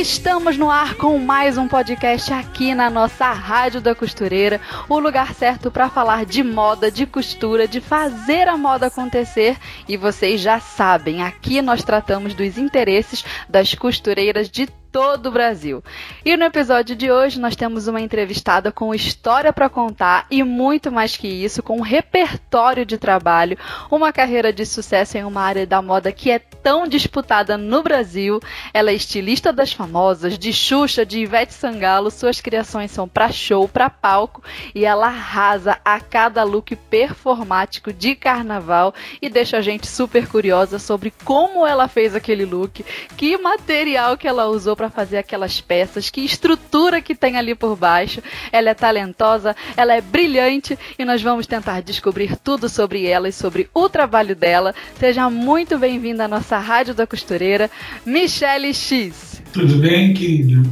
Estamos no ar com mais um podcast aqui na nossa Rádio da Costureira, o lugar certo para falar de moda, de costura, de fazer a moda acontecer. E vocês já sabem, aqui nós tratamos dos interesses das costureiras de todo o Brasil. E no episódio de hoje nós temos uma entrevistada com história para contar e muito mais que isso, com um repertório de trabalho, uma carreira de sucesso em uma área da moda que é tão disputada no Brasil. Ela é estilista das famosas, de Xuxa, de Ivete Sangalo, suas criações são para show, para palco e ela arrasa a cada look performático de carnaval e deixa a gente super curiosa sobre como ela fez aquele look, que material que ela usou para fazer aquelas peças, que estrutura que tem ali por baixo. Ela é talentosa, ela é brilhante e nós vamos tentar descobrir tudo sobre ela e sobre o trabalho dela. Seja muito bem-vinda à nossa Rádio da Costureira, Michelle X. Tudo bem, querido?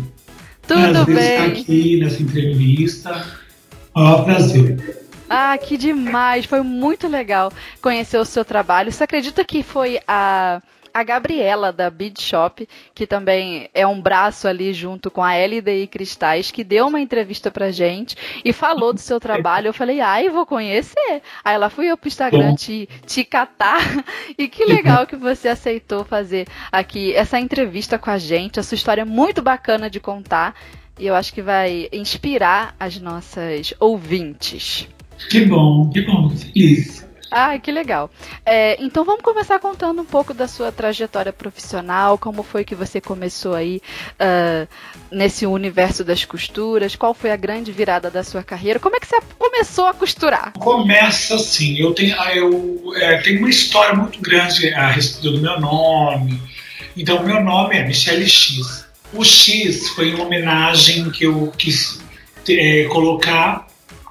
Tudo prazer bem. estar aqui nessa entrevista. Ó, prazer. Ah, que demais! Foi muito legal conhecer o seu trabalho. Você acredita que foi a a Gabriela da Bead Shop, que também é um braço ali junto com a LDI Cristais, que deu uma entrevista pra gente e falou do seu trabalho. Eu falei, ai, vou conhecer. Aí ela fui eu pro Instagram te, te catar. E que legal que você aceitou fazer aqui essa entrevista com a gente. A sua história é muito bacana de contar. E eu acho que vai inspirar as nossas ouvintes. Que bom, que bom, feliz. Ai, que legal. É, então vamos começar contando um pouco da sua trajetória profissional, como foi que você começou aí uh, nesse universo das costuras, qual foi a grande virada da sua carreira, como é que você começou a costurar? Começa assim, eu tenho, eu, é, tenho uma história muito grande a respeito do meu nome. Então, meu nome é Michelle X. O X foi uma homenagem que eu quis é, colocar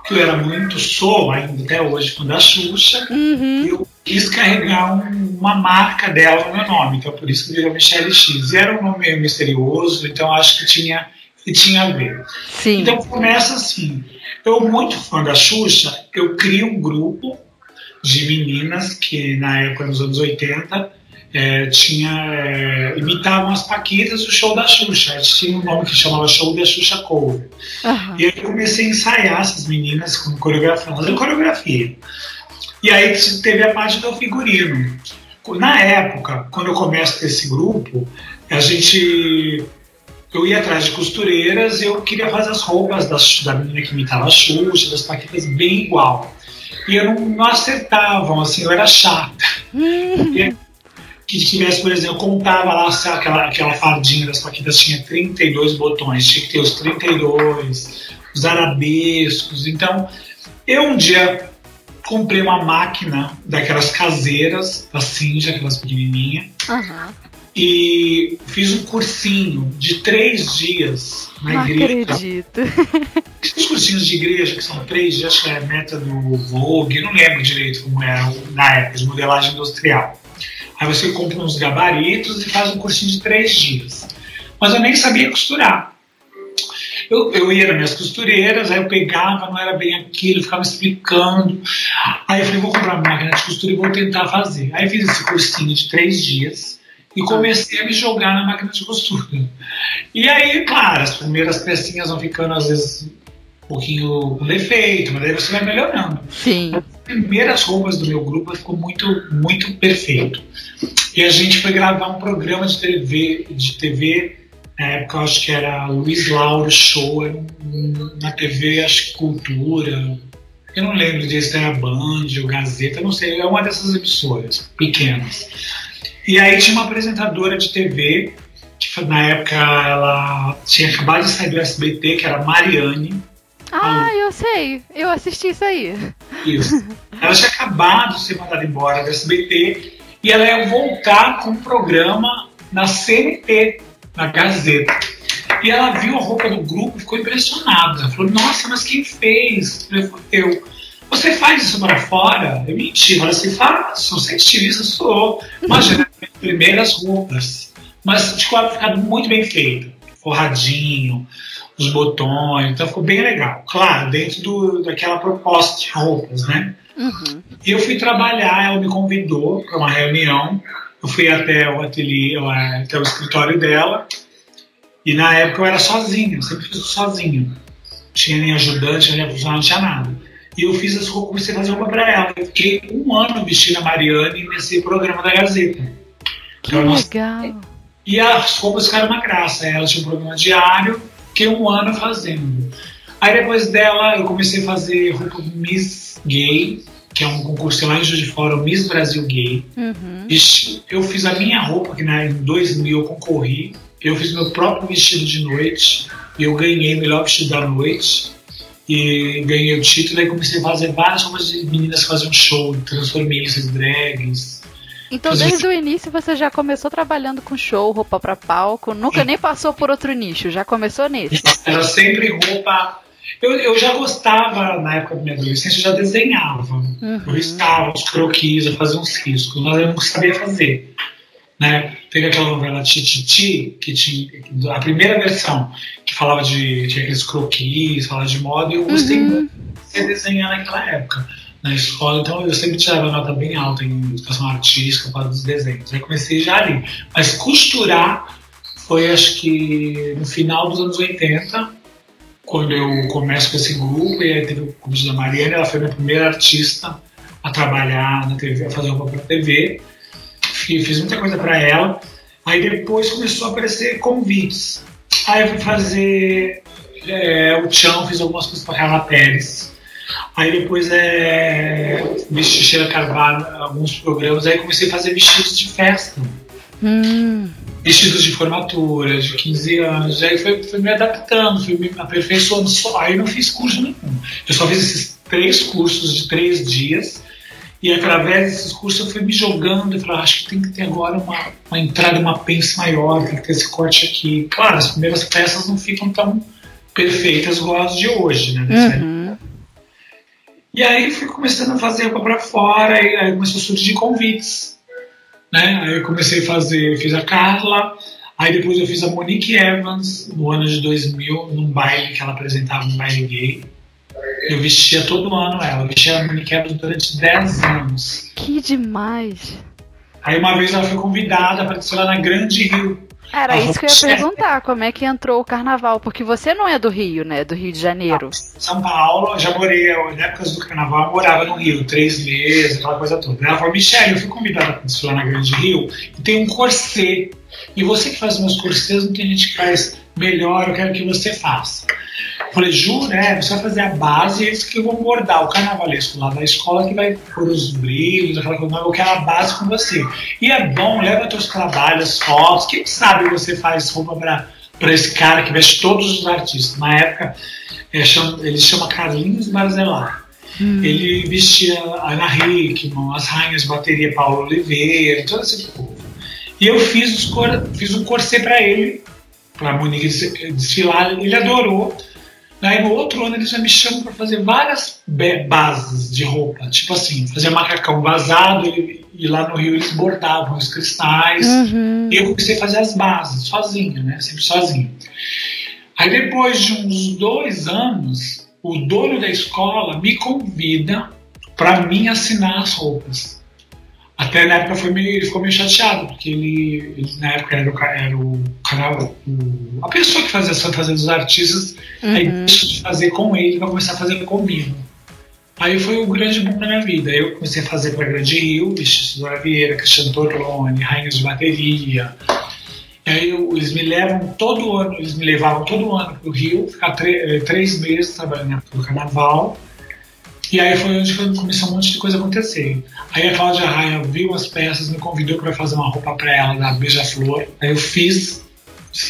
eu era muito, sou ainda até hoje, fã da Xuxa, uhum. eu quis carregar um, uma marca dela no meu nome, então por isso que virou Michelle X. E era um nome meio misterioso, então acho que tinha, que tinha a ver. Sim. Então começa assim, eu muito fã da Xuxa, eu crio um grupo de meninas que na época, nos anos 80, é, tinha, é, imitavam as paquitas do show da Xuxa. Tinha um nome que chamava Show da Xuxa Cover. Uhum. E aí eu comecei a ensaiar essas meninas com coreografia, fazer coreografia. E aí teve a parte do figurino. Na época, quando eu começo esse grupo, a gente. Eu ia atrás de costureiras e eu queria fazer as roupas da, da menina que imitava a Xuxa, das paquitas, bem igual. E eu não, não acertavam, assim, eu era chata. Uhum. E, que tivesse, por exemplo, contava lá aquela, aquela fardinha das paquitas tinha 32 botões, tinha que ter os 32, os arabescos. Então, eu um dia comprei uma máquina daquelas caseiras, da Cinja, aquelas pequenininhas, uhum. e fiz um cursinho de três dias na Não igreja. acredito. Os cursinhos de igreja, que são três dias, acho que é meta do Vogue, não lembro direito como era na época, de modelagem industrial. Aí você compra uns gabaritos e faz um cursinho de três dias. Mas eu nem sabia costurar. Eu, eu ia nas minhas costureiras, aí eu pegava, não era bem aquilo, ficava explicando. Aí eu falei, vou comprar uma máquina de costura e vou tentar fazer. Aí fiz esse cursinho de três dias e comecei a me jogar na máquina de costura. E aí, claro, as primeiras pecinhas vão ficando às vezes um pouquinho com defeito, mas aí você vai melhorando. Sim. As primeiras roupas do meu grupo ficou muito, muito perfeito. E a gente foi gravar um programa de TV, de TV na época eu acho que era Luiz Lauro Show, na TV, acho que Cultura. Eu não lembro disso, era Band ou Gazeta, não sei, é uma dessas emissoras pequenas. E aí tinha uma apresentadora de TV, que na época ela tinha acabado de sair do SBT, que era Mariane. Ah, eu sei, eu assisti isso aí. Isso. Ela tinha acabado de ser mandada embora do SBT e ela ia voltar com um programa na CNT, na Gazeta. E ela viu a roupa do grupo e ficou impressionada. Falou, nossa, mas quem fez? Eu. Você faz isso para fora? Eu menti. Falei assim, faço, é estilista, sou. Imagina, primeiras roupas. Mas de quadro ficado muito bem feito. Forradinho, os botões, então ficou bem legal. Claro, dentro do, daquela proposta de roupas, né? Uhum. Eu fui trabalhar, ela me convidou para uma reunião. Eu fui até o ateliê, até o escritório dela. E na época eu era sozinho, eu sempre fiz sozinho. Não tinha nem ajudante, nem funcionário, não tinha nada. E eu fiz as roupas, comecei a fazer roupa para ela. Eu fiquei um ano vestindo a Mariane nesse programa da Gazeta. Que então, legal! E as roupas ficaram uma graça. Ela tinha um programa diário, fiquei um ano fazendo. Aí depois dela eu comecei a fazer roupa Miss Gay, que é um concurso lá em Juiz de Fora, o Miss Brasil Gay. Uhum. Eu fiz a minha roupa, que né, em 2000 eu concorri. Eu fiz meu próprio vestido de noite. Eu ganhei o melhor vestido da noite. E ganhei o título. E comecei a fazer várias roupas de meninas que faziam show. Transformei esses drags. Então, desde o início você já começou trabalhando com show, roupa para palco, nunca nem passou por outro nicho, já começou nesse. Era sempre roupa eu, eu já gostava, na época da minha adolescência, eu já desenhava. Uhum. Eu riscava os croquis, eu fazia uns riscos, mas eu não sabia fazer. Né? Teve aquela novela Tititi, que tinha a primeira versão, que falava de aqueles croquis, falava de moda, e eu gostei uhum. muito de desenhar naquela época na escola, então eu sempre tirava nota bem alta em educação artística para os desenhos. Aí comecei já ali. Mas costurar foi acho que no final dos anos 80, quando eu começo com esse grupo, e aí teve o convite da Mariana, ela foi minha primeira artista a trabalhar na TV, a fazer roupa para TV. Fiz muita coisa para ela. Aí depois começou a aparecer convites. Aí eu fui fazer é, o Tchão, fiz algumas coisas para Carla Pérez. Aí depois é, vesti Sheila Carvalho, alguns programas. Aí comecei a fazer vestidos de festa. Hum vestidos de formatura, de 15 anos. Aí foi, foi me adaptando, fui me aperfeiçoando. Só, aí não fiz curso nenhum. Eu só fiz esses três cursos de três dias. E através desses cursos eu fui me jogando e falei, ah, acho que tem que ter agora uma, uma entrada, uma pence maior, tem que ter esse corte aqui. Claro, as primeiras peças não ficam tão perfeitas igual as de hoje, né? Uhum. E aí fui começando a fazer roupa para fora, e aí começou a surgir convites né? Aí eu comecei a fazer, fiz a Carla, aí depois eu fiz a Monique Evans no ano de 2000, num baile que ela apresentava um baile gay. Eu vestia todo ano ela, eu vestia a Monique Evans durante 10 anos. Que demais! Aí uma vez ela foi convidada para desfilar na Grande Rio. Era isso que eu ia perguntar, como é que entrou o carnaval? Porque você não é do Rio, né? Do Rio de Janeiro. São Paulo, já morei, na época do carnaval, eu morava no Rio, três meses, aquela coisa toda. Ela falou, Michelle, eu fui convidada para desfilar na Grande Rio e tem um corset. E você que faz meus corsets, não tem gente que faz melhor, eu quero que você faça. Falei, jura? É, você vai fazer a base e eles que vão bordar o carnavalesco lá da escola que vai pôr os brilhos, aquela coisa, eu quero a base com você. E é bom, leva teus trabalhos, fotos, quem sabe você faz roupa para esse cara que veste todos os artistas. Na época, é, chama, ele chama Carlinhos Barzelar. Hum. Ele vestia Ana Hickman, as rainhas de bateria Paulo Oliveira, todo esse povo. E eu fiz, os cor, fiz um corset para ele, para a Monique desfilar, ele adorou. Aí no outro ano eles já me chamam para fazer várias bases de roupa, tipo assim, fazer macacão vazado e, e lá no Rio eles bordavam os cristais. Uhum. E eu comecei a fazer as bases sozinho, né? Sempre sozinho. Aí depois de uns dois anos, o dono da escola me convida para mim assinar as roupas. Até na época foi meio, ele ficou meio chateado, porque ele, ele na época era o, era o canal, o, a pessoa que fazia essa fazenda dos artistas, uhum. aí deixou de fazer com ele vai começar a fazer comigo. Aí foi o grande boom da minha vida. Eu comecei a fazer para Grande Rio, Vestido Vieira, Cristiano Torlone, Rainhas de Bateria. E aí eu, eles me levam todo ano, eles me levavam todo ano para o Rio, ficar eh, três meses trabalhando no carnaval. E aí foi onde começou um monte de coisa a acontecer. Aí a Cláudia Raia viu as peças, me convidou para fazer uma roupa para ela da Beija-Flor. Aí eu fiz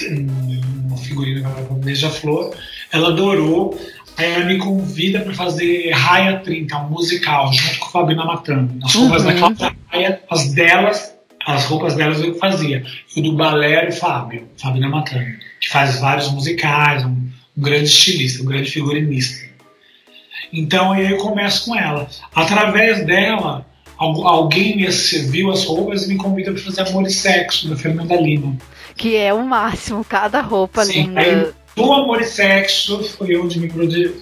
uma figurina para Beija-Flor. Ela adorou. Aí ela me convida para fazer Raia 30, um musical, junto com a Fabina Matando. As roupas uhum. da Cláudia Raia, as delas, as roupas delas eu fazia. E o do balé era o Fábio, Fabina Matando, que que faz vários musicais, um, um grande estilista, um grande figurinista. Então aí eu começo com ela. Através dela, alguém me viu as roupas e me convida para fazer Amor e Sexo, da Fernanda Lima. Que é o máximo, cada roupa Sim, linda. Aí, do Amor e Sexo foi onde me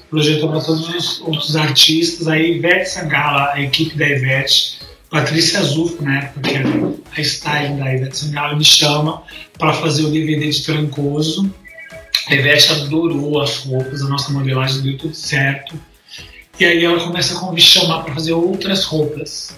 projetou para todos os outros artistas. Aí Ivete Sangala, a equipe da Ivete, Patrícia Azul, né? Porque a styling da Ivete Sangala me chama para fazer o DVD de Trancoso. A Ivete adorou as roupas, a nossa modelagem deu tudo certo. E aí ela começa a me chamar para fazer outras roupas.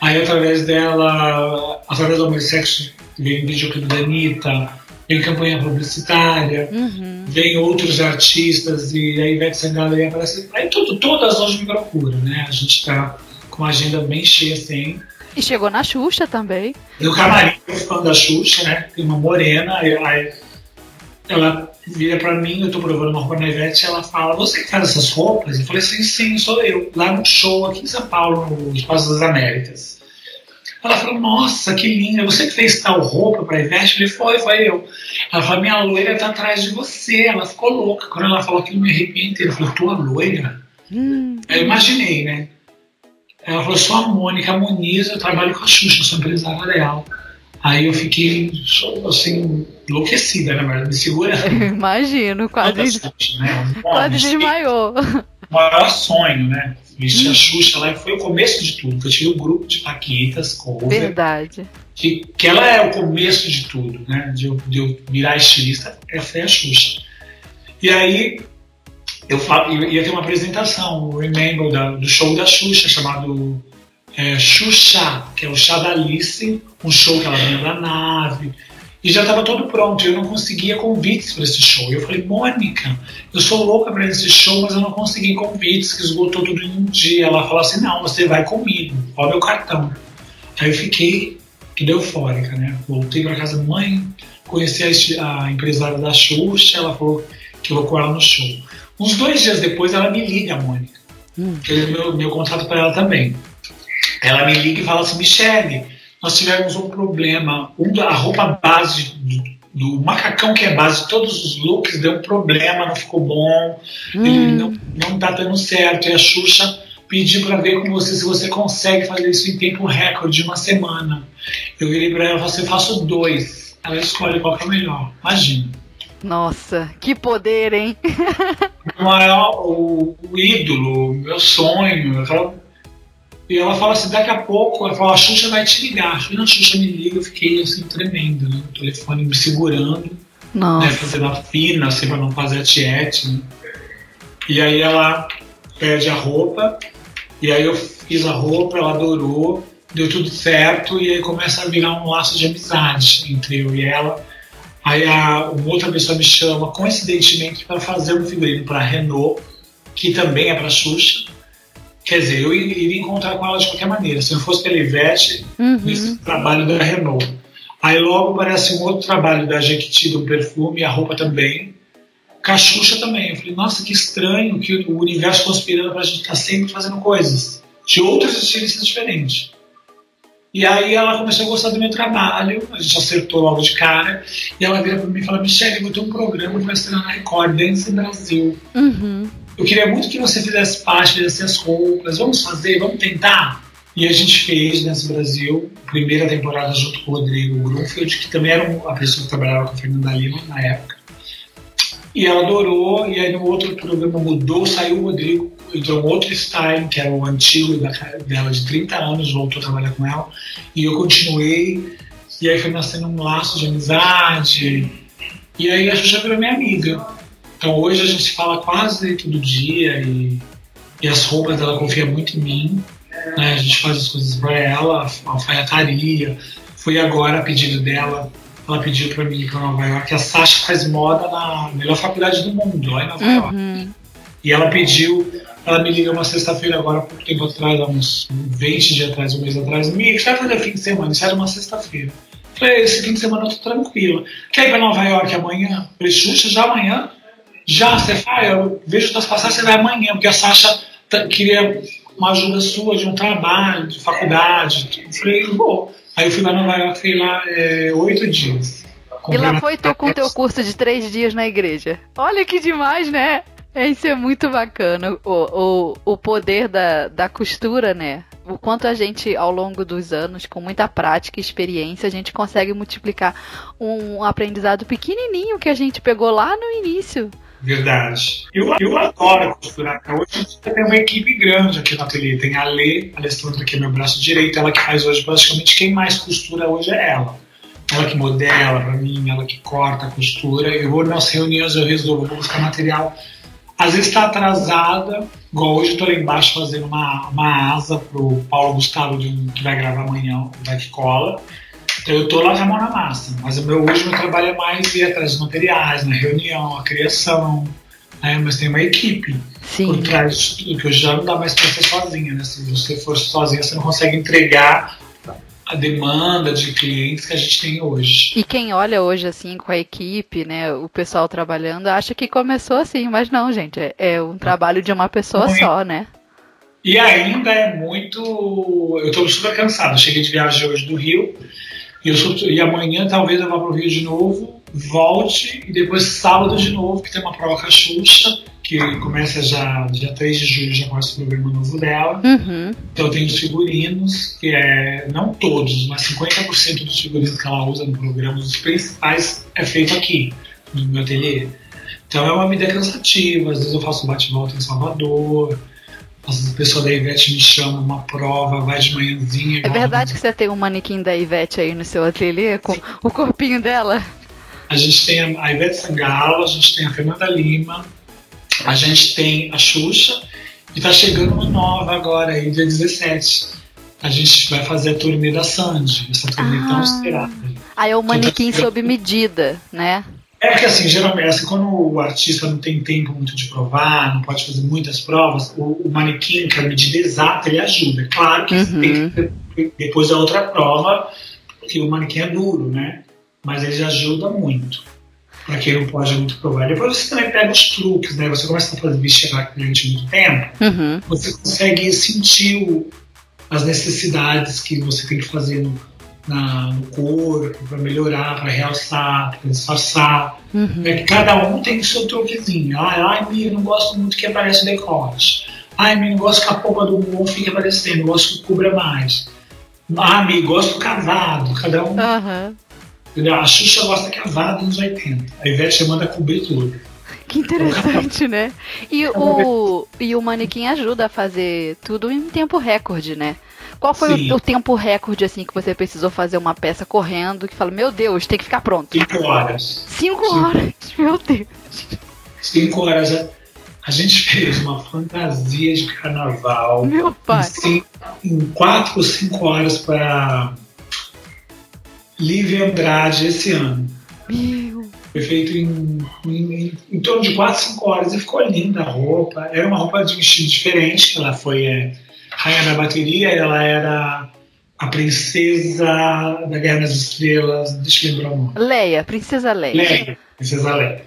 Aí através dela, através do Amor e Sexo, vem videoclipe da Anitta, vem campanha publicitária, uhum. vem outros artistas e a Ivete Sangalo aí aparece. Aí tudo, todas hoje me procuram, né? A gente está com uma agenda bem cheia assim. E chegou na Xuxa também. No camarim, eu fã da Xuxa, né? Tem uma morena, aí ela vira para mim, eu tô provando uma roupa na Ivete, e ela fala, você que faz essas roupas? Eu falei, sim, sim, sou eu. Lá no show, aqui em São Paulo, no Espaço das Américas. Ela falou, nossa, que linda, você que fez tal roupa para Ivete? Falei, foi, foi eu. Ela falou, minha loira tá atrás de você. Ela ficou louca. Quando ela falou aquilo, me arrepiei inteiro. Eu falei, tua loira? Hum. Eu imaginei, né? Ela falou, sou a Mônica Muniz, eu trabalho com a Xuxa, sou empresária real. Aí eu fiquei, assim, enlouquecida, né, me segurando. Imagino, quase, Xuxa, né? quase desmaiou. O maior sonho, né? Vestir a Xuxa lá foi o começo de tudo. Eu tive um grupo de Paquitas, cover. Verdade. Que, que ela é o começo de tudo, né? De eu, de eu virar estilista, essa é a Xuxa. E aí eu ia ter uma apresentação, o Remember, da, do show da Xuxa, chamado é, Xuxa, que é o chá da Alice, um show que ela vinha da nave e já estava todo pronto. Eu não conseguia convites para esse show. Eu falei, Mônica, eu sou louca para esse show, mas eu não consegui convites, que esgotou tudo em um dia. Ela falou assim: não, você vai comigo, olha meu cartão. Aí eu fiquei tudo eufórica, né? Voltei para casa, mãe, conheci a, a, empresária da Xuxa, ela falou que eu vou com ela no show. Uns dois dias depois, ela me liga, Mônica, hum. que é meu, meu contato para ela também. Ela me liga e fala assim: Michele nós tivemos um problema. A roupa base do, macacão, que é base de todos os looks, deu um problema, não ficou bom, hum. ele não, não tá dando certo. E a Xuxa pediu para ver com você se você consegue fazer isso em tempo recorde de uma semana. Eu virei para ela e falei: faço dois. Ela escolhe qual que é o melhor. Imagina. Nossa, que poder, hein? o maior, o, o ídolo, meu sonho. Eu falo, e ela fala assim, daqui a pouco, ela fala, a Xuxa vai te ligar. A Xuxa me liga, eu fiquei assim, tremendo, né? O telefone me segurando, né? Nossa. né? Fazendo a fina, assim, pra não fazer a tiete, né? E aí ela pede a roupa, e aí eu fiz a roupa, ela adorou, deu tudo certo, e aí começa a virar um laço de amizade entre eu e ela. Aí a, uma outra pessoa me chama, coincidentemente, para fazer um figurino para Renault, que também é para Xuxa Quer dizer, eu iria encontrar com ela de qualquer maneira. Se não fosse pela Ivete, uhum. nesse trabalho da Renault. Aí logo aparece um outro trabalho da Jequiti, do perfume, a roupa também. Cachucha também. Eu falei, nossa, que estranho que o universo conspirando pra gente estar tá sempre fazendo coisas de outros estilistas diferentes. E aí ela começou a gostar do meu trabalho, a gente acertou logo de cara, e ela vira para mim e fala, Michelle, vou ter um programa que vai estrear na Record, Dance Brasil. Uhum eu queria muito que você fizesse parte, fizesse as roupas, vamos fazer, vamos tentar? E a gente fez nesse Brasil, primeira temporada junto com o Rodrigo Grunfeld, que também era a pessoa que trabalhava com a Fernanda Lima na época. E ela adorou, e aí no outro programa mudou, saiu o Rodrigo, entrou um outro style, que era o antigo dela de 30 anos, voltou a trabalhar com ela, e eu continuei, e aí foi nascendo um laço de amizade, e aí a Xuxa virou minha amiga. Então hoje a gente fala quase todo dia e, e as roupas ela confia muito em mim. Né? A gente faz as coisas para ela, a alfaiataria. Foi agora a pedido dela, ela pediu para mim ir para Nova York. A Sasha faz moda na melhor faculdade do mundo, lá em Nova uhum. York. E ela pediu, ela me liga uma sexta-feira agora, pouco tempo atrás, uns 20 dias atrás, um mês atrás, me vai fazer fim de semana? Isso era uma sexta-feira. Falei, esse fim de semana eu tô tranquila. Quer ir para Nova York amanhã? Falei, Xuxa, já amanhã? Já, você vai, eu vejo das passagens, você vai amanhã, porque a Sasha queria uma ajuda sua de um trabalho, de faculdade. Eu falei, vou. Aí eu fui lá no Nova York, fiquei lá é, oito dias. E lá foi tu com teu curso de três dias na igreja. Olha que demais, né? Isso é muito bacana. O, o, o poder da, da costura, né? O quanto a gente, ao longo dos anos, com muita prática e experiência, a gente consegue multiplicar um aprendizado pequenininho que a gente pegou lá no início. Verdade. Eu, eu adoro costurar. Hoje tem uma equipe grande aqui no ateliê. Tem a Lê, a Alessandra, que é meu braço direito, ela que faz hoje praticamente quem mais costura hoje é ela. Ela que modela para mim, ela que corta costura. Eu vou nas reuniões, eu resolvo, vou buscar material. Às vezes está atrasada, igual hoje estou lá embaixo fazendo uma, uma asa pro Paulo Gustavo, de um, que vai gravar amanhã, que cola. Então eu estou lá com a mão na massa, mas o meu, hoje meu trabalho é mais ir atrás dos materiais, na reunião, a criação, né? mas tem uma equipe Sim. por trás disso tudo, que hoje já não dá mais para ser sozinha, né? Se você for sozinha, você não consegue entregar a demanda de clientes que a gente tem hoje. E quem olha hoje assim com a equipe, né, o pessoal trabalhando, acha que começou assim, mas não, gente, é, é um trabalho de uma pessoa Muito. só, né? E ainda é muito. Eu estou super cansado. Cheguei de viagem hoje do Rio. E, sou... e amanhã talvez eu vá para o Rio de novo, volte, e depois sábado de novo, que tem uma prova com a Xuxa, que começa já dia 3 de julho, já começa o programa novo dela. Uhum. Então eu tenho os figurinos, que é, não todos, mas 50% dos figurinos que ela usa no programa, os principais, é feito aqui, no meu ateliê. Então é uma vida cansativa, às vezes eu faço bate-volta em Salvador, às vezes a pessoa da Ivete me chama uma prova, vai de manhãzinha. É verdade que você tem um manequim da Ivete aí no seu ateliê com o corpinho dela? A gente tem a Ivete Sangalo, a gente tem a Fernanda Lima, a gente tem a Xuxa, e tá chegando uma nova agora aí, dia 17. A gente vai fazer a turnê da Sandy, essa turnê tão Ah. esperada. Aí é o manequim sob medida, né? É porque assim, geralmente, assim, quando o artista não tem tempo muito de provar, não pode fazer muitas provas, o, o manequim, que é a medida exata, ele ajuda. É Claro que Uhum. tem que depois da outra prova, porque o manequim é duro, né? Mas ele ajuda muito. Para quem não pode muito provar. Depois você também pega os truques, né? Você começa a fazer vestir cliente muito tempo, Uhum. você consegue sentir o- as necessidades que você tem que fazer no, na- no corpo para melhorar, para realçar, para disfarçar. Uhum. É que cada um tem o seu truquezinho. Ai, ai, Mia, não gosto muito que apareça o decote. Ai, não gosto que a polpa do bumbum fique aparecendo, gosto que cubra mais. Ah, Mia, gosto do cavado. Cada um. Aham. entendeu? A Xuxa gosta cavado nos 80. A Ivete manda cobrir tudo. Que interessante, né? E o, e o manequim ajuda a fazer tudo em tempo recorde, né? Qual foi o, o tempo recorde, assim, que você precisou fazer uma peça correndo, que fala, meu Deus, tem que ficar pronto? Cinco horas. Cinco Sim. horas, meu Deus. Cinco horas. A, a gente fez uma fantasia de carnaval. Meu Em, pai. cin- em quatro ou cinco horas para Lívia Andrade esse ano. Meu. Foi feito em, em, em- em torno de 4, 5 horas e ficou linda a roupa. Era uma roupa de estilo diferente, que ela foi é, rainha da bateria, ela era a princesa da Guerra das Estrelas, deixa eu lembrar o nome. Leia, Princesa Leia. Leia, princesa Leia.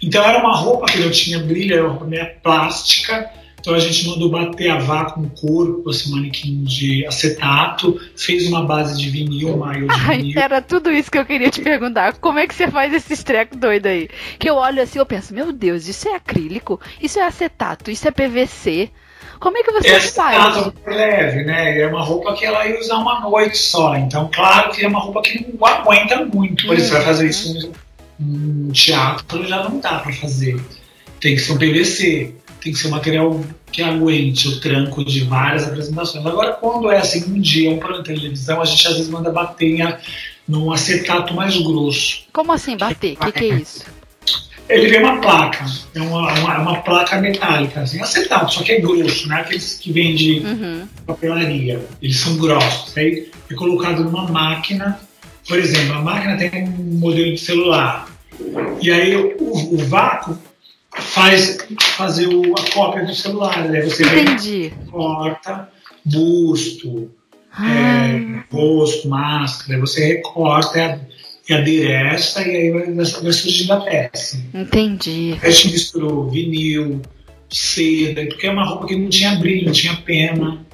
Então era uma roupa que não tinha brilho, era uma roupa meio plástica. Então a gente mandou bater a vácuo no corpo, esse manequim de acetato, fez uma base de vinil, uma de Ai, vinil. era tudo isso que eu queria te perguntar. Como é que você faz esse treco doido aí? Que eu olho assim eu penso, meu Deus, isso é acrílico? Isso é acetato? Isso é PVC? Como é que você Essa faz? casa é leve, né? É uma roupa que ela ia usar uma noite só. Então, claro que é uma roupa que não aguenta muito. Por isso, você vai fazer isso num teatro, já não dá pra fazer. Tem que ser um PVC, tem que ser um material que aguente o tranco de várias apresentações. Agora, quando é assim, um dia, um programa de televisão, a gente às vezes manda bater em a- num acetato mais grosso. Como assim bater? O que, que é isso? Ele vem uma placa, é uma, uma, uma placa metálica, assim, acetato, só que é grosso, não é aqueles que vêm de Uhum. papelaria. Eles são grossos. Aí é colocado numa máquina. Por exemplo, a máquina tem um modelo de celular. E aí o, o vácuo faz fazer o- a cópia do celular. Aí você vem, Entendi. corta busto, Ah, é, rosto, máscara. Você recorta e a- e adereça e aí vai, vai surgindo a peça. entendi. A gente misturou vinil, seda, porque é uma roupa que não tinha brilho, não tinha pena.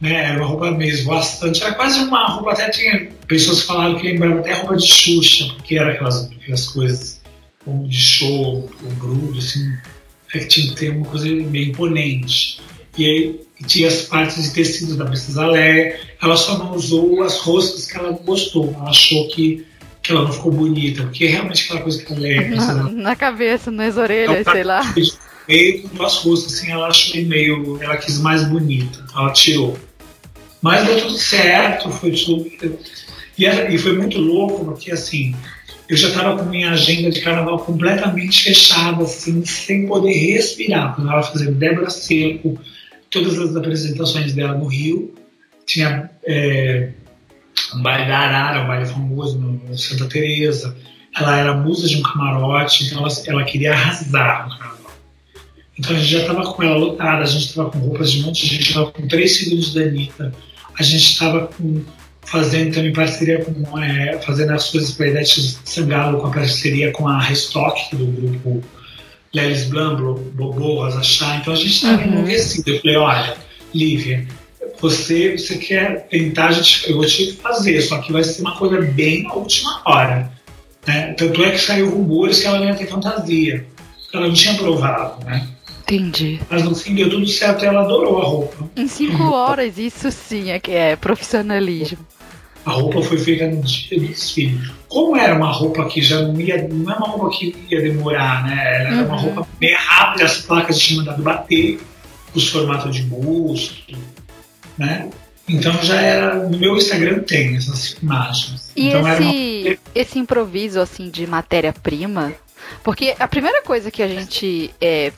né? Era uma roupa mesmo bastante. Era quase uma roupa, até tinha pessoas que falaram que lembrava até roupa de Xuxa, porque era aquelas, aquelas coisas como de show, o grudo, assim, é que tinha que ter uma coisa bem imponente. E aí tinha as partes de tecido da Princesa Leia. Ela só não usou as roscas que ela gostou. Ela achou que, que ela não ficou bonita, porque é realmente aquela coisa que a Leia. Na, na cabeça, nas orelhas, sei lá. Meio as roscas, assim, ela achou meio. Ela quis mais bonita, ela tirou. Mas deu tudo certo, foi tudo. E, e foi muito louco, porque assim, eu já estava com minha agenda de carnaval completamente fechada, assim, sem poder respirar. Quando ela fazendo Débora Seco, todas as apresentações dela no Rio, tinha é, um baile da Arara, um baile famoso no, Santa Teresa. Ela era musa de um camarote, então ela, ela queria arrasar no carnaval. Então a gente já estava com ela lotada, a gente estava com roupas de um monte de gente, estava com três segundos da Anitta, a gente estava fazendo também parceria com, é, fazendo as coisas para a Sangalo, com a parceria com a Restock, do grupo Lelis Blamblo, Bobo, Rosa Chá, então a gente estava uhum. enlouquecido. Eu falei, olha, Lívia, você, você quer tentar, a gente, eu vou te fazer, só que vai ser uma coisa bem na última hora. Né? Tanto é que saiu rumores que ela ia ter fantasia, que ela não tinha provado, né? Entendi. Mas no fim deu tudo certo e ela adorou a roupa. Em cinco horas, isso sim é que é profissionalismo. A roupa foi feita no dia do desfile. Como era uma roupa que já não ia, não é uma roupa que ia demorar, né? Era uma uhum. roupa bem rápida, as placas tinham mandado bater, os formatos de busto, né? Então já era. No meu Instagram tem essas imagens. E então esse, uma... esse improviso assim de matéria-prima, porque a primeira coisa que a gente é,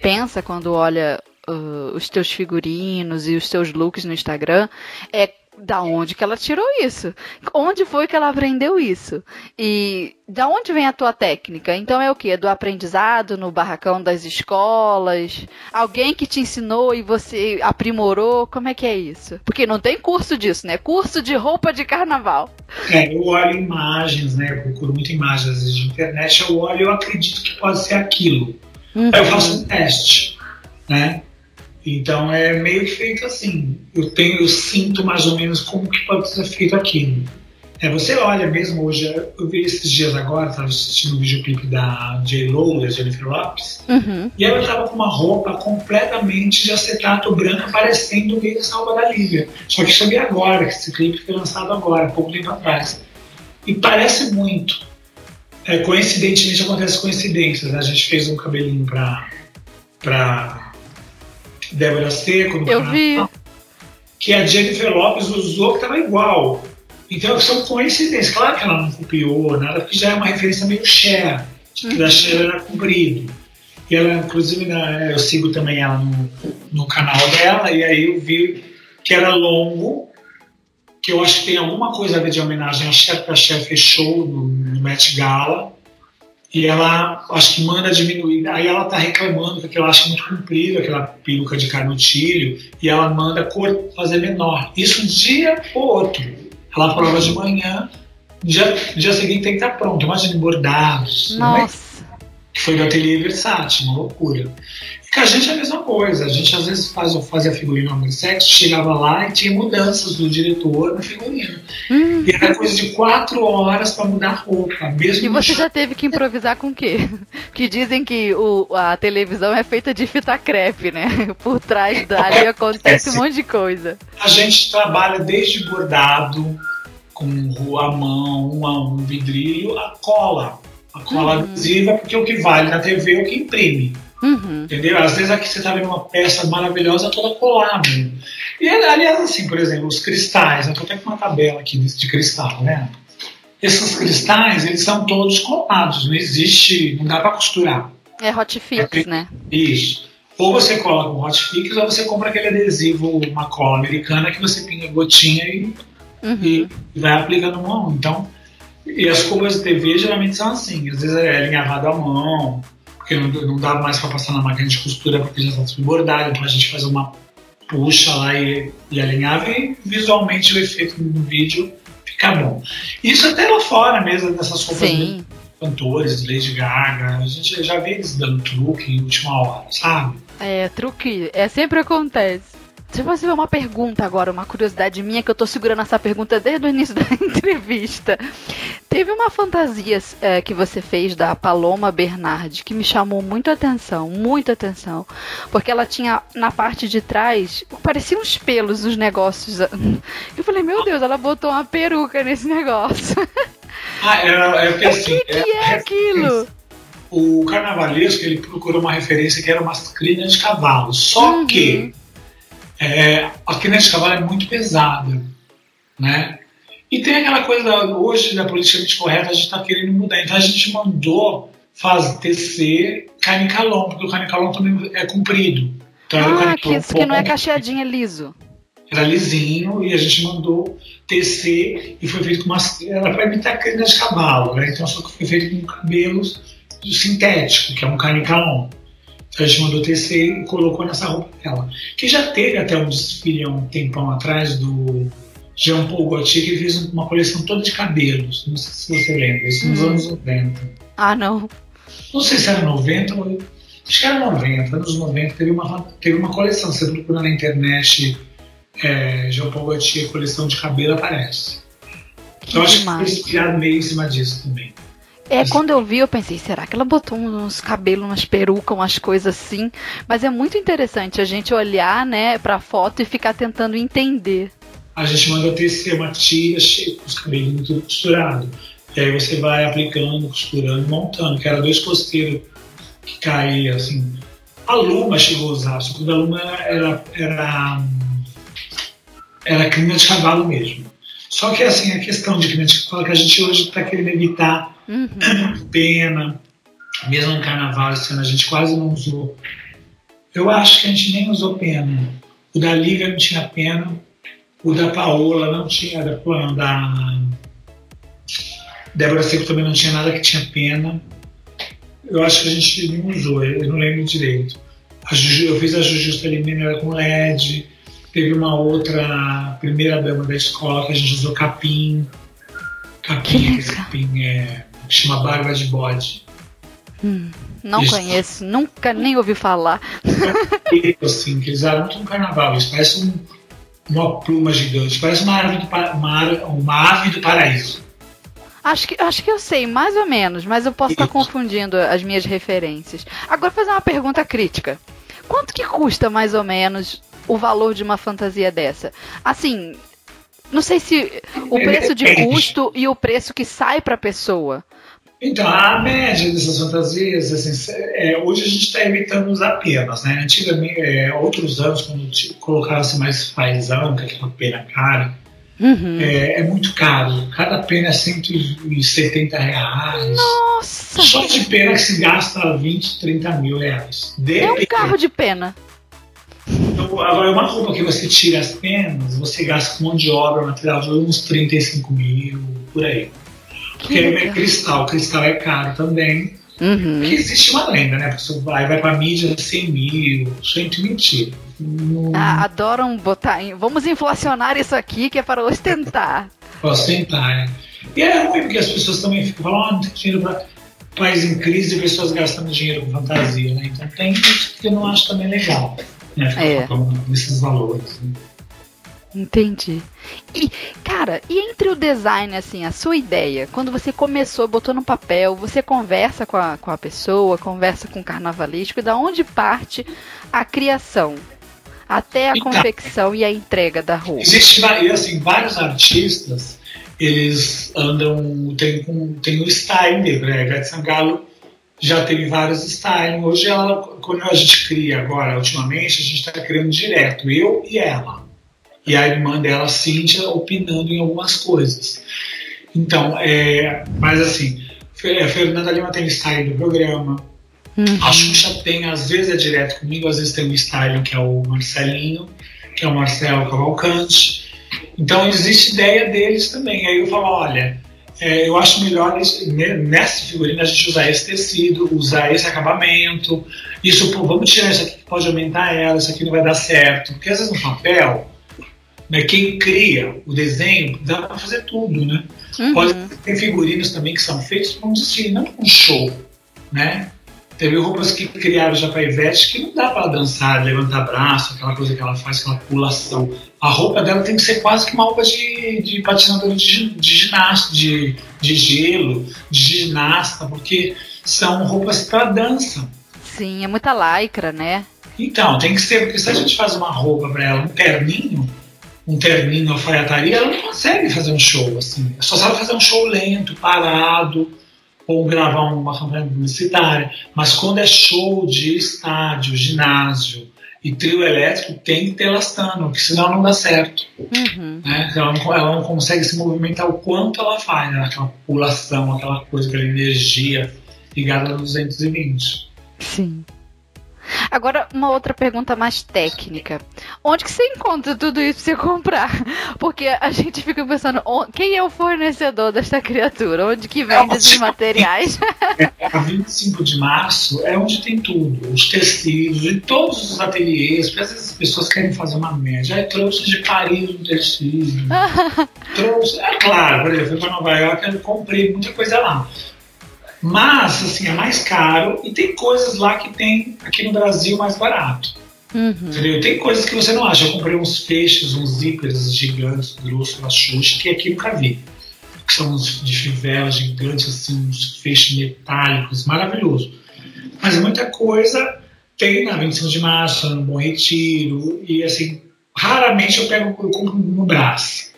pensa quando olha uh, os teus figurinos e os teus looks no Instagram é da onde que ela tirou isso? Onde foi que ela aprendeu isso? E da onde vem a tua técnica? Então é o que? Do aprendizado no barracão das escolas? Alguém que te ensinou e você aprimorou? Como é que é isso? Porque não tem curso disso, né? Curso de roupa de carnaval. É, eu olho imagens, né? Eu procuro muitas imagens às vezes de internet, eu olho e eu acredito que pode ser aquilo. Uhum. Aí eu faço um teste, né? Então é meio feito assim. Eu tenho, eu sinto mais ou menos como que pode ser feito aquilo. É, você olha mesmo hoje, eu vi esses dias agora, estava assistindo um videoclipe da J. Lo, da Jennifer Lopes, uhum. e ela estava com uma roupa completamente de acetato branco, parecendo o meio roupa da Lívia. Só que isso agora, que esse clipe foi lançado agora, pouco tempo atrás. E parece muito. É, coincidentemente acontece coincidências. Né? A gente fez um cabelinho para para Débora Seco, no Eu canal, vi. que a Jennifer Lopes usou que estava igual. Então são coincidências. Claro que ela não copiou nada, porque já é uma referência meio Cher, que uhum. da Cher era comprido. E ela, inclusive, eu sigo também ela no, no canal dela, e aí eu vi que era longo, que eu acho que tem alguma coisa a ver de homenagem a Cher, porque a Cher fechou no, no Met Gala e ela acho que manda diminuir. Aí ela tá reclamando que ela acha muito comprido aquela peruca de carnotilho e ela manda cor fazer menor. Isso um dia ou outro. Ela prova de manhã, no dia, no dia seguinte tem que estar pronto. Imagina bordados. Né? Nossa. Que foi do Ateliê Versace, uma loucura. E com a gente é a mesma coisa. A gente às vezes faz, fazia figurino Sexo, chegava lá e tinha mudanças do diretor no figurino. Hum. E era coisa de quatro horas para mudar a roupa. Mesmo e você já teve que improvisar com o quê? Que dizem que o, a televisão é feita de fita crepe, né? Por trás dali acontece um monte de coisa. A gente trabalha desde bordado, com a mão, um, um vidrilho, a cola. A cola uhum. adesiva, porque o que vale na TV é o que imprime. Uhum. Entendeu? Às vezes aqui você está vendo uma peça maravilhosa toda colada. E aliás, assim, por exemplo, os cristais, eu estou até com uma tabela aqui de cristal, né? Esses cristais, eles são todos colados, não existe, não dá para costurar. É hot fix, é, né? Isso. Ou você cola com hot fix, ou você compra aquele adesivo, uma cola americana que você pinga gotinha e, uhum. e vai aplicando mão. Então, e as cores de TV geralmente são assim, às vezes é alinhavado à mão, porque não, não dá mais para passar na máquina de costura porque já está tudo bordado, então a gente faz uma puxa lá e, e alinhava e visualmente o efeito no vídeo fica bom. Isso até lá fora mesmo, dessas roupas de cantores, Lady Gaga, a gente já vê eles dando truque em última hora, sabe? É, truque, é sempre acontece. Deixa eu fazer uma pergunta agora, uma curiosidade minha, que eu tô segurando essa pergunta desde o início da entrevista. Teve uma fantasia é, que você fez da Paloma Bernardi que me chamou muito atenção, muita atenção. Porque ela tinha na parte de trás, pareciam uns pelos nos negócios. Eu falei, meu Deus, ela botou uma peruca nesse negócio. Ah, era, é porque, assim, o que, que é, é aquilo? O carnavalesco ele procurou uma referência que era uma crina de cavalo. Só uhum. que é, a crina de cavalo é muito pesada, né? E tem aquela coisa hoje da politicamente correta, a gente está querendo mudar. Então a gente mandou fazer tecer canicalon, porque o canicalon também é comprido. Então, ah, que, que não é cacheadinho, é liso. Era lisinho e a gente mandou tecer e foi feito com uma. Era para imitar crina de cavalo, né? Então só que foi feito com cabelos sintético, que é um canicalon. Então a gente mandou tecer e colocou nessa roupa dela. Que já teve até um desfile há um tempão atrás do Jean Paul Gaultier, que fez uma coleção toda de cabelos. Não sei se você lembra, isso nos hum. anos 90. Ah, não. Não sei se era 90 ou. Acho que era 90, anos 90, teve uma, teve uma coleção. Você procura na internet é, Jean Paul Gaultier, coleção de cabelo, aparece. Que então acho que foi inspirado meio em cima disso também. É, quando eu vi, eu pensei, será que ela botou uns cabelos, umas perucas, umas coisas assim? Mas é muito interessante a gente olhar, né, pra foto e ficar tentando entender a gente manda tecer uma tira com os cabelos tudo costurado. E aí você vai aplicando, costurando, montando, que era dois costeiros que caía assim. A Luma chegou a usar, só que a Luma era, era, era crina de cavalo mesmo. Só que assim, a questão de de cavalo que a gente hoje está querendo evitar uhum. pena, mesmo no carnaval esse ano a gente quase não usou. Eu acho que a gente nem usou pena. O da Lívia não tinha pena, o da Paola não tinha, da, da Débora Seco também não tinha nada que tinha pena. Eu acho que a gente não usou, eu não lembro direito. Juju, eu fiz a Jujusta Limina com LED, teve uma outra primeira dama da escola que a gente usou capim. Capim, capim é, chama barba de bode. Hum, não isso. conheço, nunca nem ouvi falar. assim, que eles muito no carnaval, isso parece um uma pluma gigante, parece uma ave do, uma, uma ave do paraíso. Acho que, acho que eu sei, mais ou menos, mas eu posso estar confundindo as minhas referências. Agora, fazer uma pergunta crítica. Quanto que custa, mais ou menos, o valor de uma fantasia dessa? Assim, não sei se o preço de custo e o preço que sai para a pessoa. Então, a média dessas fantasias, assim, é, hoje a gente está evitando usar penas, né? Antigamente, é, outros anos, quando colocava-se mais fazão, que é aquela pena cara, uhum. é, é, muito caro. Cada pena é 170 reais. Nossa! Só de pena que se gasta 20, 30 mil reais. é um carro de pena. Então, agora, uma roupa que você tira as penas, você gasta com mão de obra, material de uns 35 mil, por aí. Porque é cristal, cristal é caro também. Uhum. Porque existe uma lenda, né? A pessoa vai, vai pra mídia 100 mil, gente, mentira. Ah, adoram botar. Em, vamos inflacionar isso aqui que é para ostentar. ostentar, é. E é ruim porque as pessoas também ficam falando, ah, não tem dinheiro para país em crise e pessoas gastando dinheiro com fantasia, né? Então tem isso que eu não acho também legal, né? É. nesses valores. Né? Entendi. E, cara, e entre o design, assim, a sua ideia, quando você começou, botou no papel, você conversa com a, com a pessoa, conversa com o carnavalístico, e da onde parte a criação? Até a então, confecção e a entrega da roupa. Existe, assim, vários artistas, eles andam, tem, tem o style dele, né? Ivete Sangalo já teve vários styling. Hoje, ela, quando a gente cria agora, ultimamente, a gente está criando direto, eu e ela e a irmã dela, Cíntia, opinando em algumas coisas. Então, é, mas assim, a Fernanda Lima tem style do programa, uhum. a Xuxa tem, às vezes é direto comigo, às vezes tem um styling que é o Marcelinho, que é o Marcelo Cavalcante. Então, existe ideia deles também. Aí eu falo, olha, é, eu acho melhor nessa figurina a gente usar esse tecido, usar esse acabamento. Isso, pô, vamos tirar isso aqui que pode aumentar ela, isso aqui não vai dar certo. Porque às vezes no papel né? Quem cria o desenho dá para fazer tudo, né? Uhum. Pode ter figurinos também que são feitos para um desfile, não para um show, né? Teve roupas que criaram já para Ivete que não dá para dançar, levantar braço, aquela coisa que ela faz, aquela pulação. A roupa dela tem que ser quase que uma roupa de, de patinadora de, de ginasta, de, de gelo, de ginasta, porque são roupas para dança. Sim, é muita lycra, né? Então, tem que ser, porque se a gente faz uma roupa para ela, um terninho, um terninho alfaiataria, ela não consegue fazer um show assim. Só sabe fazer um show lento, parado ou gravar uma campanha publicitária. Mas quando é show de estádio, ginásio e trio elétrico, tem que ter elastano, porque senão não dá certo. Uhum. Né? Ela, não, ela, não, consegue se movimentar o quanto ela faz, né? aquela pulação, aquela coisa, aquela energia ligada a 220. Sim. Agora, uma outra pergunta mais técnica. Onde que você encontra tudo isso pra você comprar? Porque a gente fica pensando, quem é o fornecedor desta criatura? Onde que vende esses materiais? É, a 25 de março é onde tem tudo. Os tecidos, em todos os ateliês, porque às vezes as pessoas querem fazer uma média. Aí trouxe de Paris um tecido. trouxe, é claro, por exemplo, fui para Nova York e comprei muita coisa lá. Mas, assim, é mais caro e tem coisas lá que tem aqui no Brasil mais barato. Uhum. Entendeu? Tem coisas que você não acha. Eu comprei uns feixes, uns zíperes gigantes, grossos, na Xuxa, que aqui nunca vi. Que são uns de fivela gigantes, assim, uns feixes metálicos, maravilhoso. Mas muita coisa tem na 25 de março, no Bom Retiro, e assim, raramente eu pego, eu compro no Brás,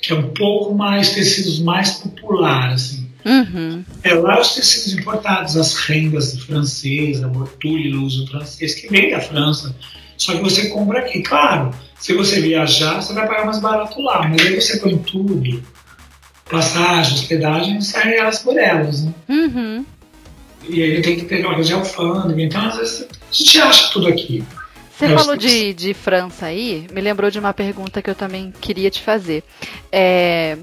que é um pouco mais tecidos mais popular, assim. Uhum. É lá os tecidos importados, as rendas francesas, a uso francês, que vem da França. Só que você compra aqui. Claro, se você viajar, você vai pagar mais barato lá, mas aí você põe tudo, passagem, hospedagem, sai elas por elas, né? Uhum. E aí tem que ter horas de alfândega, então às vezes a gente acha tudo aqui. Você falou de, de França aí, me lembrou de uma pergunta que eu também queria te fazer. É,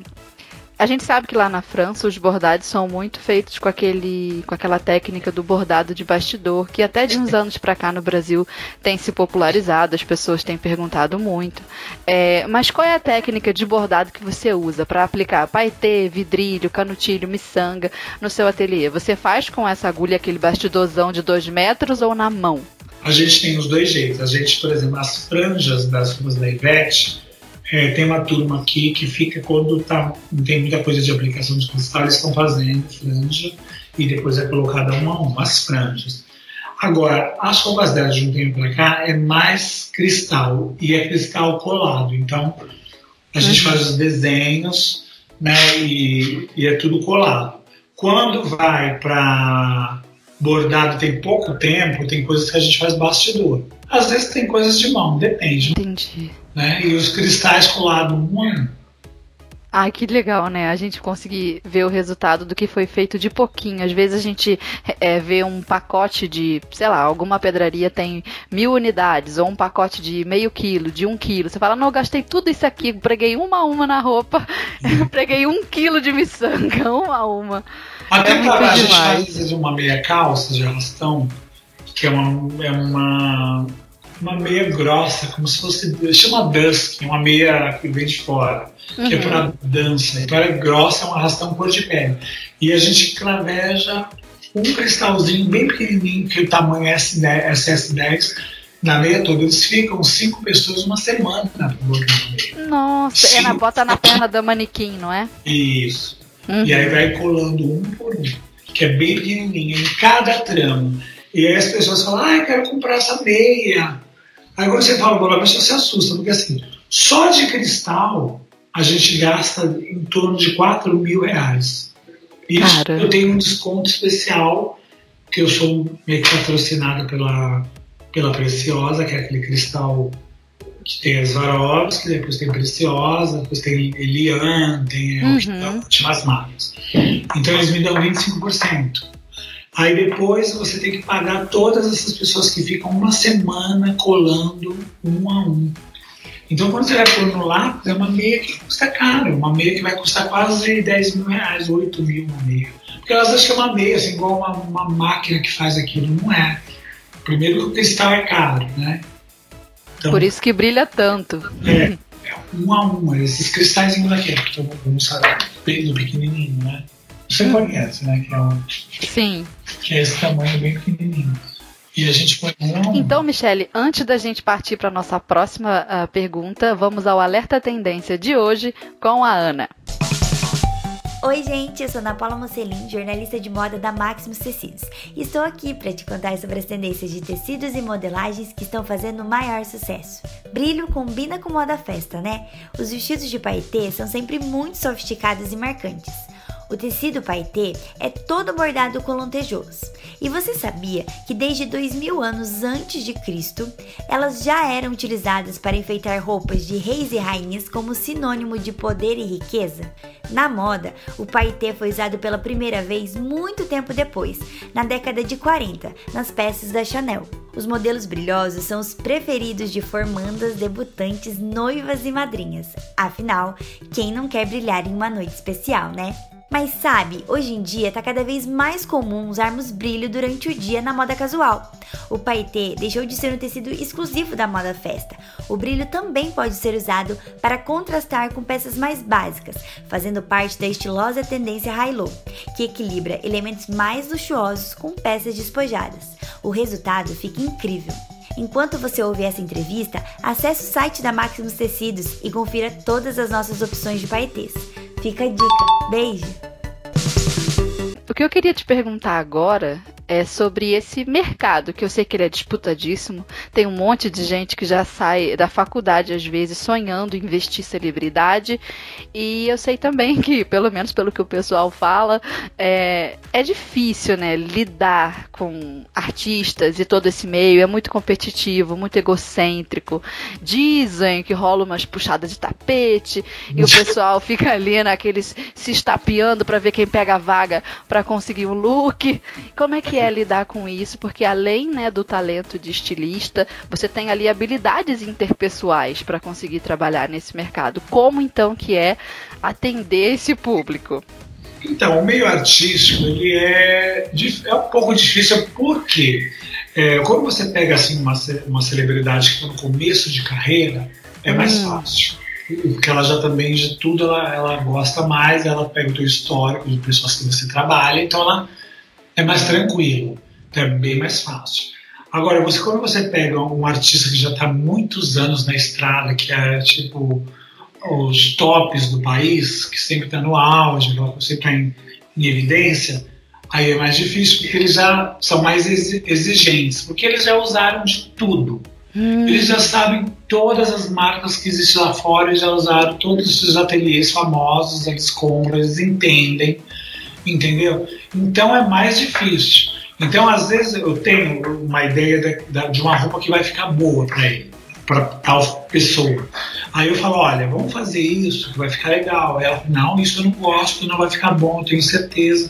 a gente sabe que lá na França os bordados são muito feitos com aquele, com aquela técnica do bordado de bastidor, que até de uns anos para cá no Brasil tem se popularizado, as pessoas têm perguntado muito. É, mas qual é a técnica de bordado que você usa para aplicar paetê, vidrilho, canutilho, miçanga no seu ateliê? Você faz com essa agulha aquele bastidorzão de 2 metros ou na mão? A gente tem os dois jeitos. A gente, por exemplo, as franjas das roupas da Ivete, é, tem uma turma aqui que fica quando tá, não tem muita coisa de aplicação de cristal, eles estão fazendo franja e depois é colocada uma a uma as franjas. Agora, as roupas delas de um tempo para cá é mais cristal e é cristal colado. Então, a gente uhum. faz os desenhos né, e, e é tudo colado. Quando vai para bordado tem pouco tempo, tem coisas que a gente faz bastidor. Às vezes tem coisas de mão, depende. Entendi. Né? E os cristais colados um a um. Ai, que legal, né? A gente conseguir ver o resultado do que foi feito de pouquinho. Às vezes a gente é, vê um pacote de, sei lá, alguma pedraria tem mil unidades, ou um pacote de meio quilo, de um quilo. Você fala, não, eu gastei tudo isso aqui, preguei uma a uma na roupa, preguei um quilo de miçanga, uma a uma. Até é a gente faz uma meia calça de arrastão, que é uma, é uma uma meia grossa, como se fosse. chama dusk, uma meia que vem de fora, uhum. que é para uhum. dança. Então ela é grossa, é um arrastão cor de pele. E a gente claveja um cristalzinho bem pequenininho, que o tamanho é SS10, na meia toda. Eles ficam cinco pessoas uma semana na Nossa, cinco. é na bota na perna do manequim, não é? Isso. Uhum. E aí vai colando um por um, que é bem pequenininho, em cada tramo. E aí as pessoas falam, ah, eu quero comprar essa meia. Aí quando você fala valor, a pessoa se assusta, porque assim, só de cristal a gente gasta em torno de 4 mil reais. Isso Cara. eu tenho um desconto especial, que eu sou meio que patrocinada pela, pela Preciosa, que é aquele cristal que tem as que depois tem Preciosa, depois tem Elian, tem uhum. últimas marcas. Então eles me dão 25%. Aí depois você tem que pagar todas essas pessoas que ficam uma semana colando um a um. Então quando você vai pôr no lápis, é uma meia que custa caro, uma meia que vai custar quase 10 mil reais, 8 mil uma meia. Porque elas acham que é uma meia, assim, igual uma, uma máquina que faz aquilo, não é. Primeiro que o cristal é caro, né? Então, Por isso que brilha tanto. É, é um a um, esses cristais daqui, que estão no pequenininho, né? Você conhece, né? Que é, um, Sim. Que é esse tamanho bem pequenininho. E a gente põe um... Então, Michele, antes da gente partir para nossa próxima uh, pergunta, vamos ao Alerta Tendência de hoje com a Ana. Oi, gente, eu sou Ana Paula Mocelin, jornalista de moda da Maximus Tecidos. E estou aqui para te contar sobre as tendências de tecidos e modelagens que estão fazendo maior sucesso. Brilho combina com moda festa, né? Os vestidos de paetê são sempre muito sofisticados e marcantes. O tecido paetê é todo bordado com lantejoulas. E você sabia que desde 2000 anos antes de Cristo, elas já eram utilizadas para enfeitar roupas de reis e rainhas como sinônimo de poder e riqueza? Na moda, o paetê foi usado pela primeira vez muito tempo depois, na década de 40, nas peças da Chanel. Os modelos brilhosos são os preferidos de formandas, debutantes, noivas e madrinhas. Afinal, quem não quer brilhar em uma noite especial, né? Mas sabe, hoje em dia tá cada vez mais comum usarmos brilho durante o dia na moda casual. O paetê deixou de ser um tecido exclusivo da moda festa. O brilho também pode ser usado para contrastar com peças mais básicas, fazendo parte da estilosa tendência high-low, que equilibra elementos mais luxuosos com peças despojadas. O resultado fica incrível. Enquanto você ouve essa entrevista, acesse o site da Maximus Tecidos e confira todas as nossas opções de paetês. Fica a dica. Beijo! O que eu queria te perguntar agora é sobre esse mercado, que eu sei que ele é disputadíssimo. Tem um monte de gente que já sai da faculdade, às vezes, sonhando em investir celebridade. E eu sei também que, pelo menos pelo que o pessoal fala, é, é difícil, né? Lidar com artistas e todo esse meio. É muito competitivo, muito egocêntrico. Dizem que rola umas puxadas de tapete e o pessoal fica ali naqueles se estapeando para ver quem pega a vaga para conseguir um look. Como é que é lidar com isso, porque além né, do talento de estilista, você tem ali habilidades interpessoais para conseguir trabalhar nesse mercado. Como então que é atender esse público? Então, o meio artístico ele é, é um pouco difícil porque é, quando você pega assim uma, uma celebridade que está no começo de carreira, é mais hum. fácil. Porque ela já também de tudo ela, ela gosta mais, ela pega o teu histórico de pessoas que você trabalha, então ela é mais tranquilo, é bem mais fácil. Agora, você, quando você pega um artista que já está muitos anos na estrada, que é tipo os tops do país, que sempre está no auge, sempre está em, em evidência, aí é mais difícil, porque eles já são mais exigentes, porque eles já usaram de tudo. Hum. Eles já sabem todas as marcas que existem lá fora, eles já usaram todos esses ateliês famosos, eles compram, eles entendem entendeu? Então é mais difícil. Então, às vezes, eu tenho uma ideia de, de uma roupa que vai ficar boa para ele, para tal pessoa. Aí eu falo: olha, vamos fazer isso, que vai ficar legal. Ela, não, isso eu não gosto, não vai ficar bom, tenho certeza.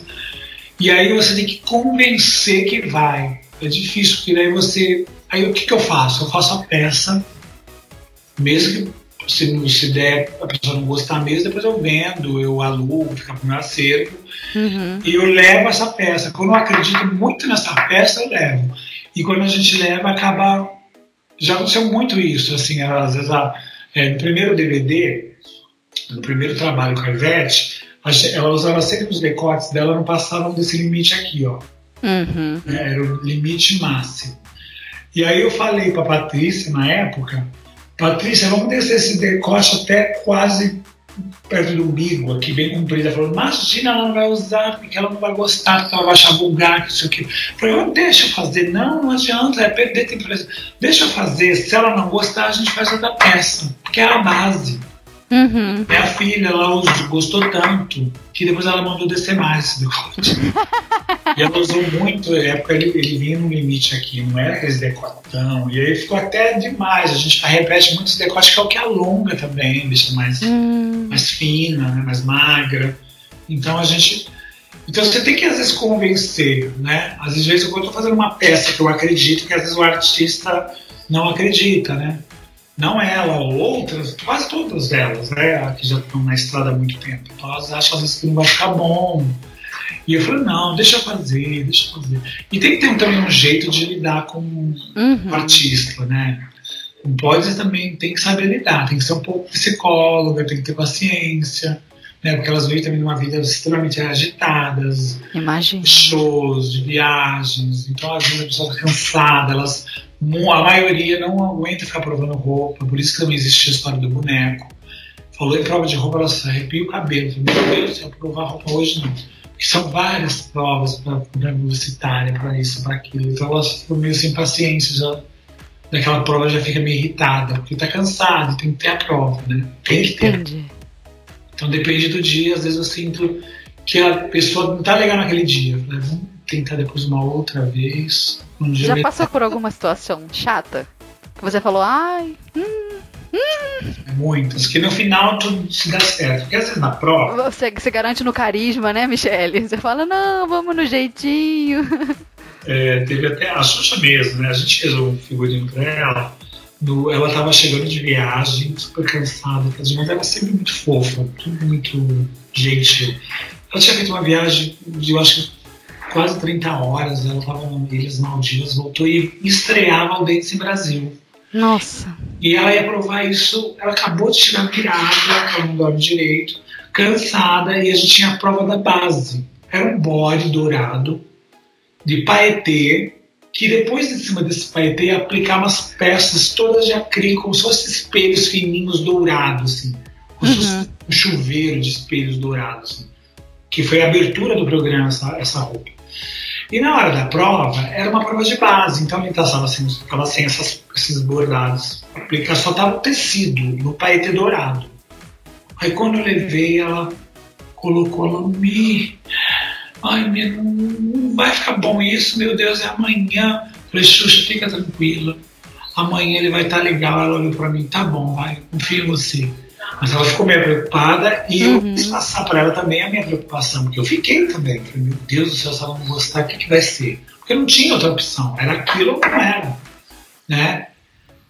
E aí você tem que convencer que vai. É difícil, porque daí você. Aí o que, que eu faço? Eu faço a peça, mesmo que se, se der, a pessoa não gostar mesmo, depois eu vendo, eu alugo, fica pro meu acervo. Uhum. E eu levo essa peça. Quando eu acredito muito nessa peça, eu levo. E quando a gente leva, acaba. Já aconteceu muito isso, assim, às vezes a, é, no primeiro DVD, no primeiro trabalho com a Ivete, ela usava sempre os decotes dela, não passavam desse limite aqui, ó. Uhum. É, era o limite máximo. E aí eu falei para Patrícia na época Patrícia, vamos descer esse decote até quase perto do umbigo, aqui bem comprido. Ela falou, imagina, ela não vai usar, porque ela não vai gostar, porque ela vai achar vulgar, isso aqui. Eu falei, oh, deixa eu fazer. Não, não adianta, é perder tempo. Deixa eu fazer. Se ela não gostar, a gente faz outra peça, porque é a base. Uhum. Minha filha, ela gostou tanto que depois ela mandou descer mais esse decote. e ela usou muito, na época ele, ele vinha no limite aqui, não era aquele decotão. E aí ficou até demais. A gente repete muito esse decote, que é o que alonga também, deixa mais, uhum. mais fina, né, mais magra. Então a gente. Então você tem que às vezes convencer, né? Às vezes eu estou fazendo uma peça que eu acredito que às vezes o artista não acredita, né? Não ela, outras, quase todas elas, né, que já estão na estrada há muito tempo, então elas acham às vezes que não vai ficar bom. E eu falei, não, deixa eu fazer, deixa eu fazer. E tem que ter também um jeito de lidar com uhum. o artista, né? Não pode também, tem que saber lidar, tem que ser um pouco psicóloga, tem que ter paciência, né? Porque elas vivem também numa vida extremamente agitadas, Imagina. shows, de viagens, então às vezes a pessoa está cansada, elas, a maioria não aguenta ficar provando roupa, por isso que também existe a história do boneco. Falou em prova de roupa, elas arrepiam o cabelo. Meu Deus, se eu provar roupa hoje não. E são várias provas para publicitária, para isso, para aquilo. Então elas ficam meio sem paciência já. Daquela prova já fica meio irritada, porque está cansada, tem que ter a prova, né? Tem que ter. Entendi. Então depende do dia, às vezes eu sinto que a pessoa não está legal naquele dia. Né? Vamos tentar depois uma outra vez. Um Já passou por alguma situação chata? Que você falou, ai, hum, hum. Muitas, que no final tudo se dá certo. Porque às vezes na prova. Você, você garante no carisma, né, Michele? Você fala, não, vamos no jeitinho. É, teve até a Xuxa mesmo, né? A gente fez um figurinho pra ela. No, ela estava chegando de viagem, super cansada, mas ela sempre muito fofa, tudo muito gentil. Ela tinha feito uma viagem de, eu acho que quase 30 horas, ela estava nas Ilhas Maldivas, voltou e estreava o em Brasil. Nossa. E ela ia provar isso, ela acabou de tirar virada, ela não dorme direito, cansada, e a gente tinha a prova da base. Era um bode dourado, de paetê, que depois de cima desse paetê aplicar umas peças todas de acrílico, como se fossem espelhos fininhos dourados, assim. Uhum. Um chuveiro de espelhos dourados, assim, que foi a abertura do programa, essa, essa roupa. E na hora da prova, era uma prova de base, então ele estava sem, essas, esses bordados. Aplicar só tava o tecido, no paetê dourado. Aí quando eu levei, ela colocou ela me. Ai, minha, não vai ficar bom isso, meu Deus, é amanhã. Falei, Xuxa, fica tranquila. Amanhã ele vai estar tá legal. Ela olhou para mim, tá bom, vai, confio em você. Mas ela ficou meio preocupada e uhum. eu quis passar para ela também a minha preocupação, porque eu fiquei também. Falei, meu Deus do céu, se ela não gostar, o que, que vai ser? Porque não tinha outra opção, era aquilo ou não era. Né?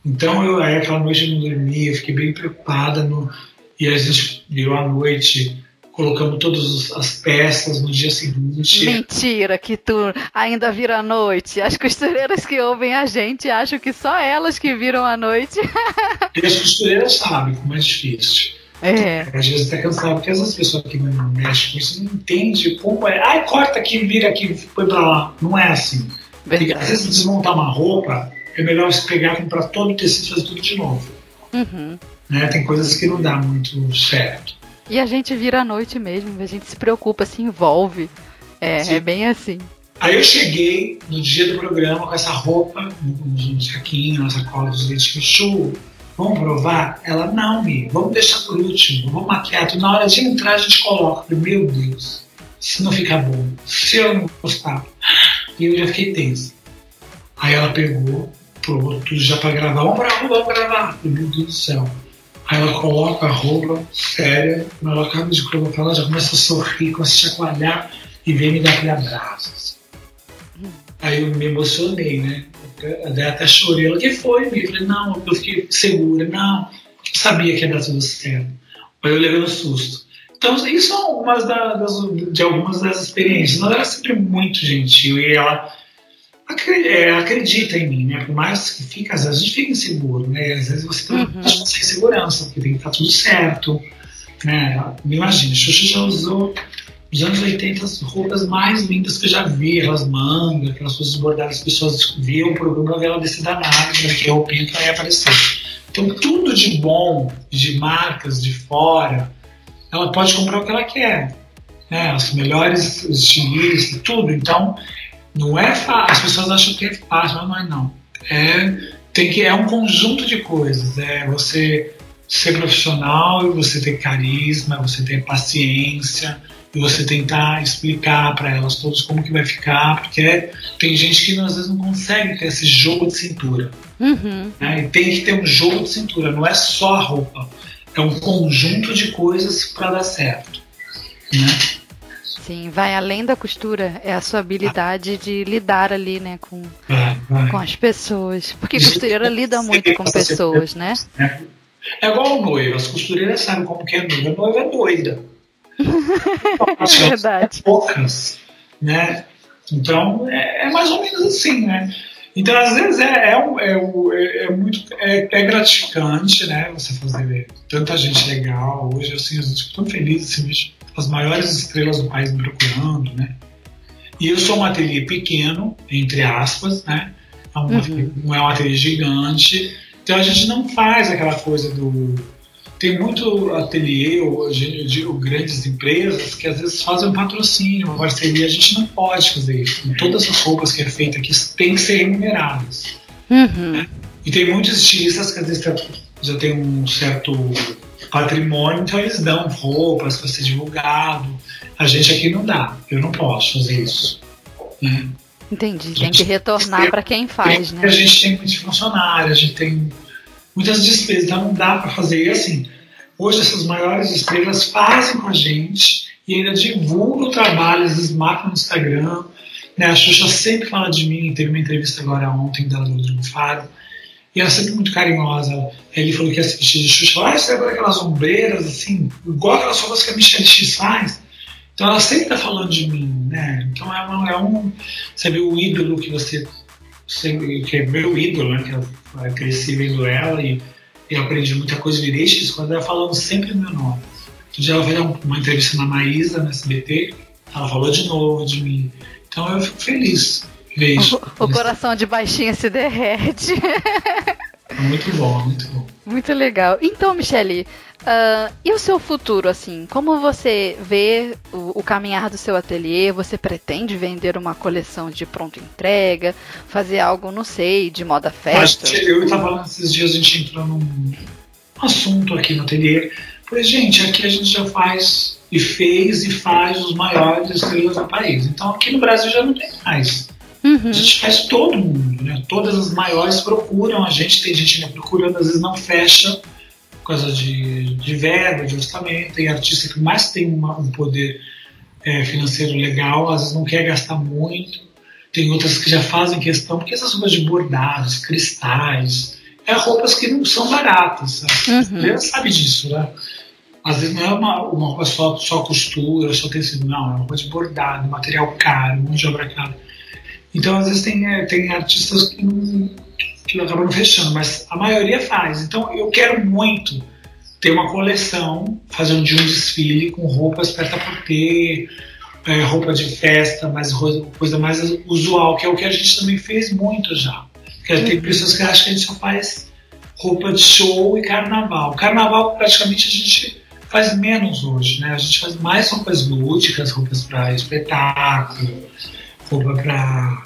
Então, eu, aí aquela noite eu não dormi, eu fiquei bem preocupada. No, e a gente virou a noite colocamos todas as peças no dia seguinte. Mentira, que tu ainda vira a noite. As costureiras que ouvem a gente acham que só elas que viram a noite. e as costureiras sabem como é difícil. É. Às vezes até cansado, porque essas pessoas que não mexem com isso não entendem como é. Ai, corta aqui, vira aqui, foi pra lá. Não é assim. Porque, às vezes desmontar uma roupa, é melhor você pegar, comprar todo o tecido e fazer tudo de novo. Uhum. Né? Tem coisas que não dá muito certo. E a gente vira à noite mesmo, a gente se preocupa, se envolve. É, é bem assim. Aí eu cheguei no dia do programa com essa roupa, um saquinho, uma sacola dos leitinhos, chu, vamos provar? Ela, não, Mi, vamos deixar por último, vamos maquiar. Na hora de entrar a gente coloca. Eu, meu Deus, se não ficar bom, se eu não gostar. E eu já fiquei tenso. Aí ela pegou, pronto, já pra gravar, vamos gravar, vamos gravar. Meu Deus do céu. Aí ela coloca a roupa séria, quando ela acaba de colocar, ela já começa a sorrir, começa a chacoalhar e vem me dar aquele abraço. Assim. Aí eu me emocionei, né? Daí até chorei. Ela, que foi? Eu falei, não, eu fiquei segura. Não, eu sabia que ia dar tudo certo. Aí eu levei um susto. Então, isso são algumas das, de algumas das experiências. Ela é sempre muito gentil e ela é, acredita em mim, né? Por mais que fica, às vezes a gente fica inseguro, né? Às vezes você tem uhum. uma insegurança, porque tem que estar tudo certo, né? Me imagina, Xuxa já usou nos anos 80 as roupas mais lindas que eu já vi, aquelas mangas, aquelas coisas bordadas, as pessoas viam o programa ver ela descer da nave, né? que roupinha que ela ia aparecer. Então, tudo de bom, de marcas de fora, ela pode comprar o que ela quer. Né? As melhores estilistas, tudo. Então, não é fácil. As pessoas acham que é fácil, mas não é não. É, tem que, é um conjunto de coisas. É você ser profissional, você ter carisma, você ter paciência, e você tentar explicar para elas todas como que vai ficar, porque tem gente que às vezes não consegue ter esse jogo de cintura. Uhum. Né? E tem que ter um jogo de cintura, não é só a roupa, é um conjunto de coisas para dar certo. Né? Sim, vai além da costura, é a sua habilidade de lidar ali, né, com, vai. com as pessoas. Porque costureira lida muito com pessoas, né? É igual o noivo, as costureiras sabem como que é noiva. A noiva é doida. é verdade. poucas, né? Então, é, é, mais ou menos assim, né? Então, às vezes, é, é, é, é muito é, é, gratificante, né? Você fazer tanta gente legal. Hoje, assim, eu estou tão feliz, assim, as maiores estrelas do país me procurando, né? E eu sou um ateliê pequeno, entre aspas, né? É um, uhum. Não é um ateliê gigante. Então, a gente não faz aquela coisa do tem muito ateliê, ou eu digo grandes empresas, que às vezes fazem um patrocínio, uma parceria. A gente não pode fazer isso. Todas as roupas que é feita aqui têm que ser remuneradas. Uhum. Né? E tem muitos estilistas que às vezes já tem um certo patrimônio, então eles dão roupas para ser divulgado. A gente aqui não dá, eu não posso fazer isso. Né? Entendi, tem que retornar para quem faz, né? A gente tem muitos funcionários, a gente tem muitas despesas, então não dá para fazer. E assim, hoje essas maiores estrelas fazem com a gente e ainda divulgam o trabalho, às vezes marcam no Instagram. Né? A Xuxa sempre fala de mim, teve uma entrevista agora ontem da Rodrigo Faro, e ela é sempre muito carinhosa. Ele falou que ia assistir de Xuxa, falou, ah, você lembra aquelas ombreiras, assim, igual aquelas roupas que a Michelle X faz? Então ela sempre está falando de mim, né? Então é, uma, é um, sabe, o ídolo que você, que é meu ídolo, né? Que eu cresci vendo ela e eu aprendi muita coisa, virei X quando ela falando sempre meu nome. Outro dia uma entrevista na Maísa, no SBT, ela falou de novo de mim. Então eu fico feliz. Isso. O, o coração de baixinha se derrete. Muito bom, muito bom. Muito legal. Então, Michele, Uh, e o seu futuro, assim? Como você vê o, o, caminhar do seu ateliê? Você pretende vender uma coleção de pronto entrega? Fazer algo, não sei, de moda festa? Eu estava esses dias, a gente entrou num assunto aqui no ateliê. Falei, gente, aqui a gente já faz e fez e faz os maiores estrelas do país. Então aqui no Brasil já não tem mais. Uhum. A gente faz todo mundo, né? Todas as maiores procuram a gente, tem gente procurando, às vezes não fecha por causa de, de verba, de orçamento. Tem artista que mais tem uma, um poder é, financeiro legal, às vezes não quer gastar muito. Tem outras que já fazem questão, porque essas roupas de bordados, cristais, é roupas que não são baratas. Uhum. Você sabe disso, né? Às vezes não é uma, uma roupa só, só costura, só tecido, não, é uma roupa de bordado, material caro, mão de obra cara. Então, às vezes, tem, é, tem artistas que não, que acabam fechando, mas a maioria faz. Então eu quero muito ter uma coleção, fazer um dia um desfile com roupas para por ter, é, roupa de festa, mas coisa mais usual, que é o que a gente também fez muito já. Porque tem uhum. pessoas que acham que a gente só faz roupa de show e carnaval. Carnaval praticamente a gente faz menos hoje, né? A gente faz mais roupas lúdicas, roupas para espetáculo, roupa para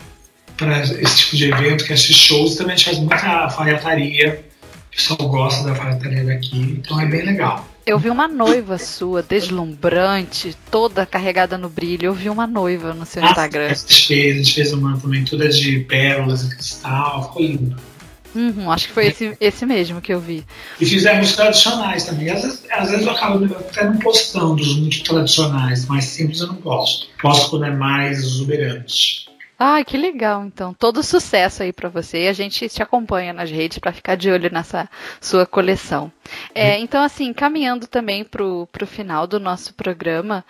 para esse tipo de evento, que é esses shows, também a gente faz muita alfaiataria. O pessoal gosta da alfaiataria daqui, então é bem legal. Eu vi uma noiva sua, deslumbrante, toda carregada no brilho. Eu vi uma noiva no seu ah, Instagram. A gente fez, a gente fez uma também, toda de pérolas e cristal, ficou lindo. Uhum, acho que foi esse, esse mesmo que eu vi. E fizemos tradicionais também. Às vezes, às vezes eu acabo até não postando os muito tradicionais, mais simples eu não posto. Posto quando é mais exuberante. Ai, que legal, então. Todo sucesso aí para você. E a gente te acompanha nas redes para ficar de olho nessa sua coleção. É, então, assim, caminhando também pro, pro final do nosso programa,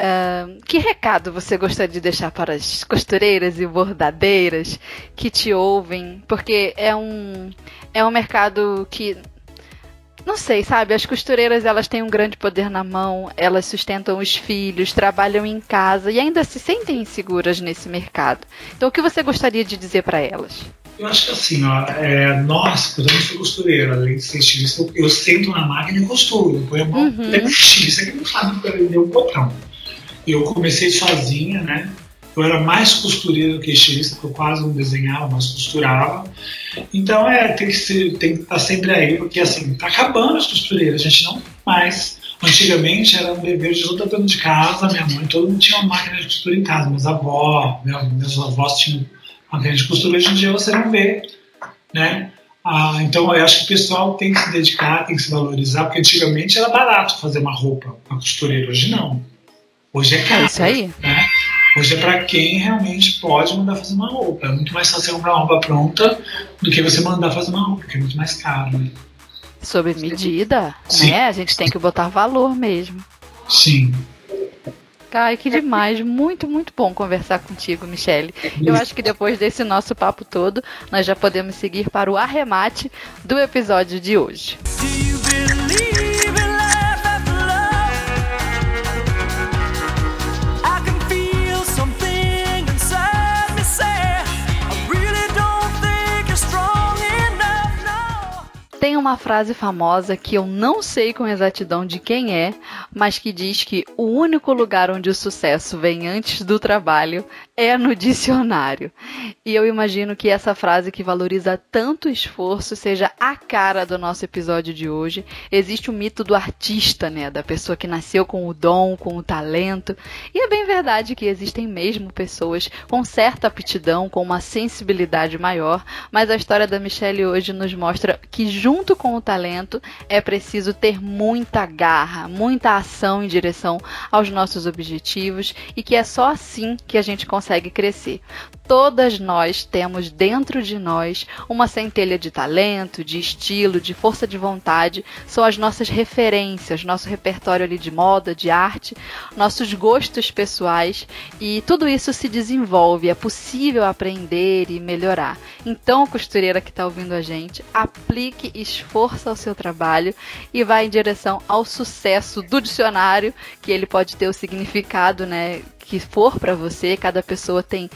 uh, que recado você gostaria de deixar para as costureiras e bordadeiras que te ouvem? Porque é um, é um mercado que não sei, sabe? As costureiras elas têm um grande poder na mão, elas sustentam os filhos, trabalham em casa e ainda se sentem inseguras nesse mercado. Então, o que você gostaria de dizer para elas? Eu acho que assim, ó, é, nós, eu também sou costureira, além de ser estilista, eu, eu sento na máquina e costuro. Depois a mão uhum. é estilista que não sabe prender um botão. Eu comecei sozinha, né? Eu era mais costureira do que estilista, porque eu quase não desenhava, mas costurava. Então é, tem que, ser, tem que estar sempre aí, porque assim, tá acabando as costureiras, a gente não mais. Antigamente era um dever de toda dona de casa, minha mãe, todo mundo tinha uma máquina de costura em casa, meus avós, meus avós tinham máquina de costura, hoje em dia você não vê, né? Ah, então eu acho que o pessoal tem que se dedicar, tem que se valorizar, porque antigamente era barato fazer uma roupa, uma costureira, hoje não. Hoje é caro. É isso aí. Né? Hoje é para quem realmente pode mandar fazer uma roupa. É muito mais fácil comprar uma roupa pronta do que você mandar fazer uma roupa, que é muito mais caro. Né? Sob medida, Sim. né? A gente tem que botar valor mesmo. Sim. Ai, que demais. Muito, muito bom conversar contigo, Michele. Eu acho que depois desse nosso papo todo, nós já podemos seguir para o arremate do episódio de hoje. Tem uma frase famosa que eu não sei com exatidão de quem é, mas que diz que o único lugar onde o sucesso vem antes do trabalho é no dicionário. E eu imagino que essa frase que valoriza tanto esforço seja a cara do nosso episódio de hoje. Existe o mito do artista, né, da pessoa que nasceu com o dom, com o talento. E é bem verdade que existem mesmo pessoas com certa aptidão, com uma sensibilidade maior, mas a história da Michelle hoje nos mostra que junto com o talento é preciso ter muita garra, muita ação em direção aos nossos objetivos e que é só assim que a gente consegue consegue crescer. Todas nós temos dentro de nós uma centelha de talento, de estilo, de força de vontade, são as nossas referências, nosso repertório ali de moda, de arte, nossos gostos pessoais. E tudo isso se desenvolve, é possível aprender e melhorar. Então, costureira que está ouvindo a gente, aplique esforço ao seu trabalho e vá em direção ao sucesso do dicionário, que ele pode ter o significado, né, que for para você, cada pessoa tem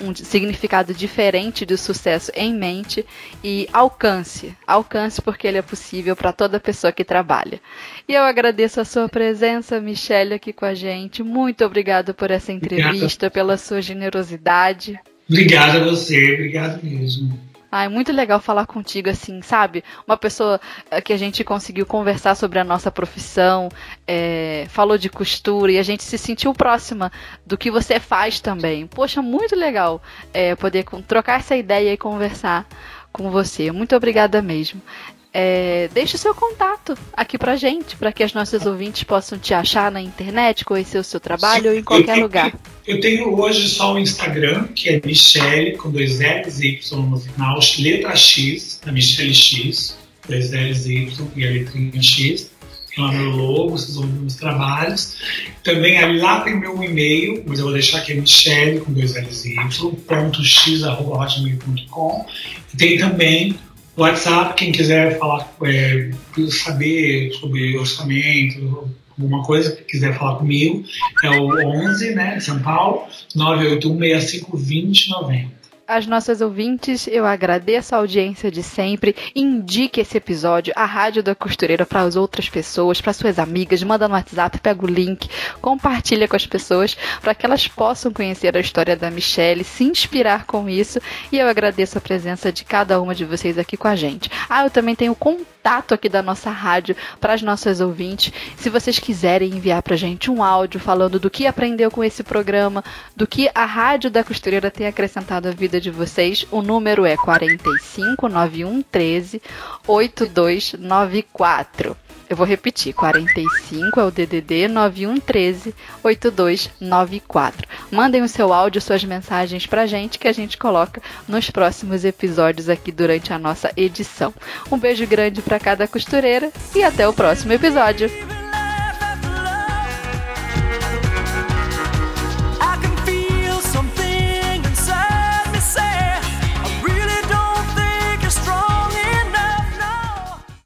um significado diferente de sucesso em mente e alcance, alcance porque ele é possível para toda pessoa que trabalha. E eu agradeço a sua presença, Michelle, aqui com a gente. Muito obrigado por essa entrevista, pela sua generosidade. Obrigado a você, obrigado mesmo. Ah, é muito legal falar contigo, assim, sabe? Uma pessoa eh, que a gente conseguiu conversar sobre a nossa profissão, é, falou de costura e a gente se sentiu próxima do que você faz também. Poxa, muito legal é, poder trocar essa ideia e conversar com você. Muito obrigada mesmo é, deixe o seu contato aqui pra gente, para que as nossas ouvintes possam te achar na internet, conhecer o seu trabalho Sim, ou em qualquer eu lugar. Eu tenho hoje só o Instagram, que é Michelle, com dois L's e Y no final, letra X, a Michelle X, dois L's e Y e a letrinha X. Tem lá meu logo, vocês vão ver meus trabalhos. Também lá tem meu e-mail, mas eu vou deixar aqui, é Michelle, com dois L's e Y, ponto x, arroba, hotmail.com. Tem também WhatsApp, quem quiser falar, é, saber sobre orçamento, alguma coisa, quiser falar comigo, é o 11, né, São Paulo, 981 65 2090 as nossas ouvintes, eu agradeço a audiência de sempre. Indique esse episódio, a Rádio da Costureira, para as outras pessoas, para suas amigas. Manda no WhatsApp, pega o link, compartilha com as pessoas, para que elas possam conhecer a história da Michelle, se inspirar com isso. E eu agradeço a presença de cada uma de vocês aqui com a gente. Ah, eu também tenho contato aqui da nossa rádio para as nossas ouvintes. Se vocês quiserem enviar para gente um áudio falando do que aprendeu com esse programa, do que a Rádio da Costureira tem acrescentado à vida de vocês. O número é 45 9113 8294. Eu vou repetir, 45 é o DDD 9113 8294. Mandem o seu áudio, suas mensagens pra gente que a gente coloca nos próximos episódios aqui durante a nossa edição. Um beijo grande para cada costureira e até o próximo episódio.